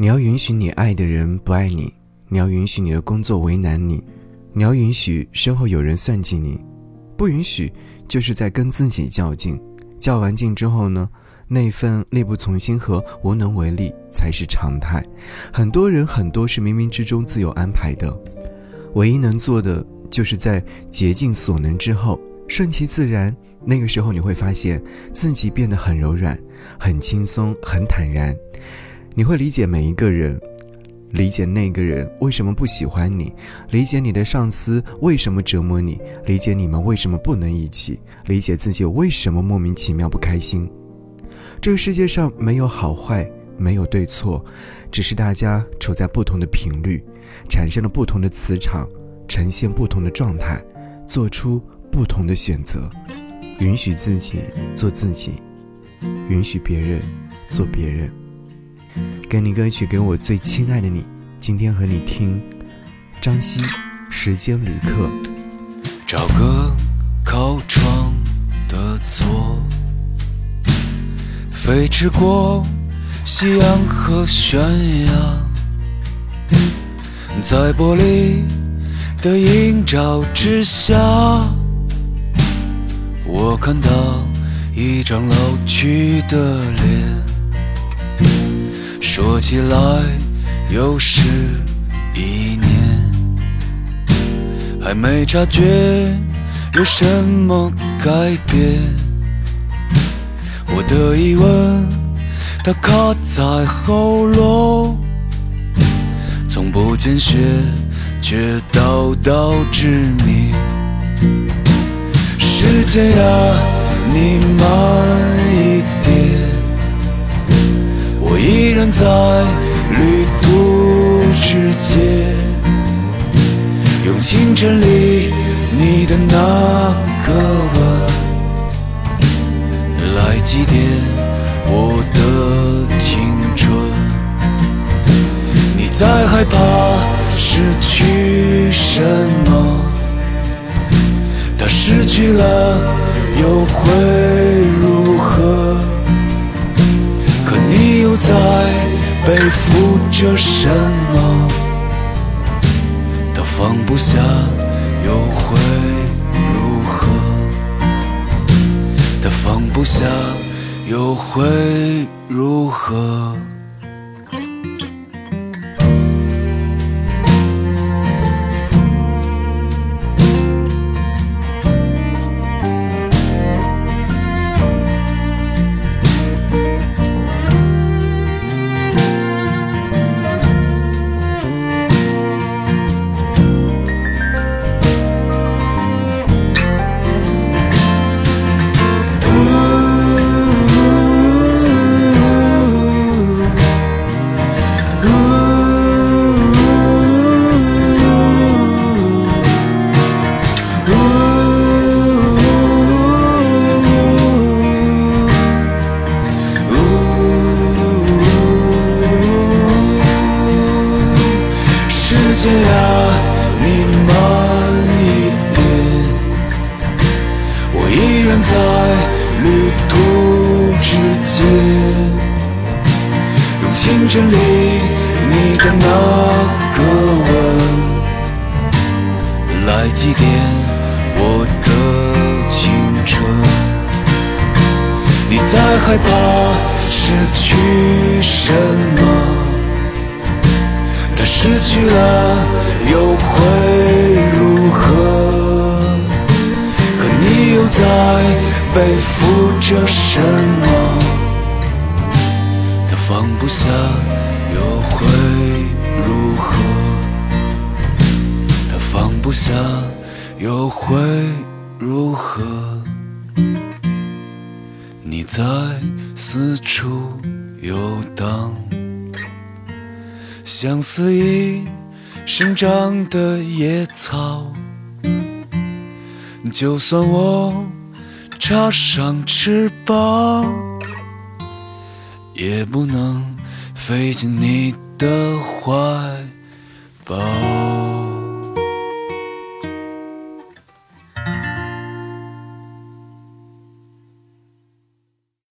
你要允许你爱的人不爱你，你要允许你的工作为难你，你要允许身后有人算计你，不允许就是在跟自己较劲。较完劲之后呢，那份力不从心和无能为力才是常态。很多人很多是冥冥之中自有安排的，唯一能做的就是在竭尽所能之后。顺其自然，那个时候你会发现自己变得很柔软、很轻松、很坦然。你会理解每一个人，理解那个人为什么不喜欢你，理解你的上司为什么折磨你，理解你们为什么不能一起，理解自己为什么莫名其妙不开心。这个世界上没有好坏，没有对错，只是大家处在不同的频率，产生了不同的磁场，呈现不同的状态，做出。不同的选择，允许自己做自己，允许别人做别人。给你歌曲，给我最亲爱的你。今天和你听张希《时间旅客》。找个靠窗的座，飞驰过夕阳和悬崖，在玻璃的映照之下。我看到一张老去的脸，说起来又是一年，还没察觉有什么改变。我的疑问，它卡在喉咙，从不见血，却道道致命。时间呀，你慢站在旅途之间，用清晨里你的那个吻来祭奠我的青春。你在害怕失去什么？他失去了又会在背负着什么？他放不下又会如何？他放不下又会如何？你慢一点，我依然在旅途之间，用清晨里你的那个吻来祭奠我的青春。你在害怕失去什么？失去了又会如何？可你又在背负着什么？他放不下又会如何？他放不下又会如何？你在四处游荡，像肆意生长的野草。就算我插上翅膀，也不能飞进你的怀抱。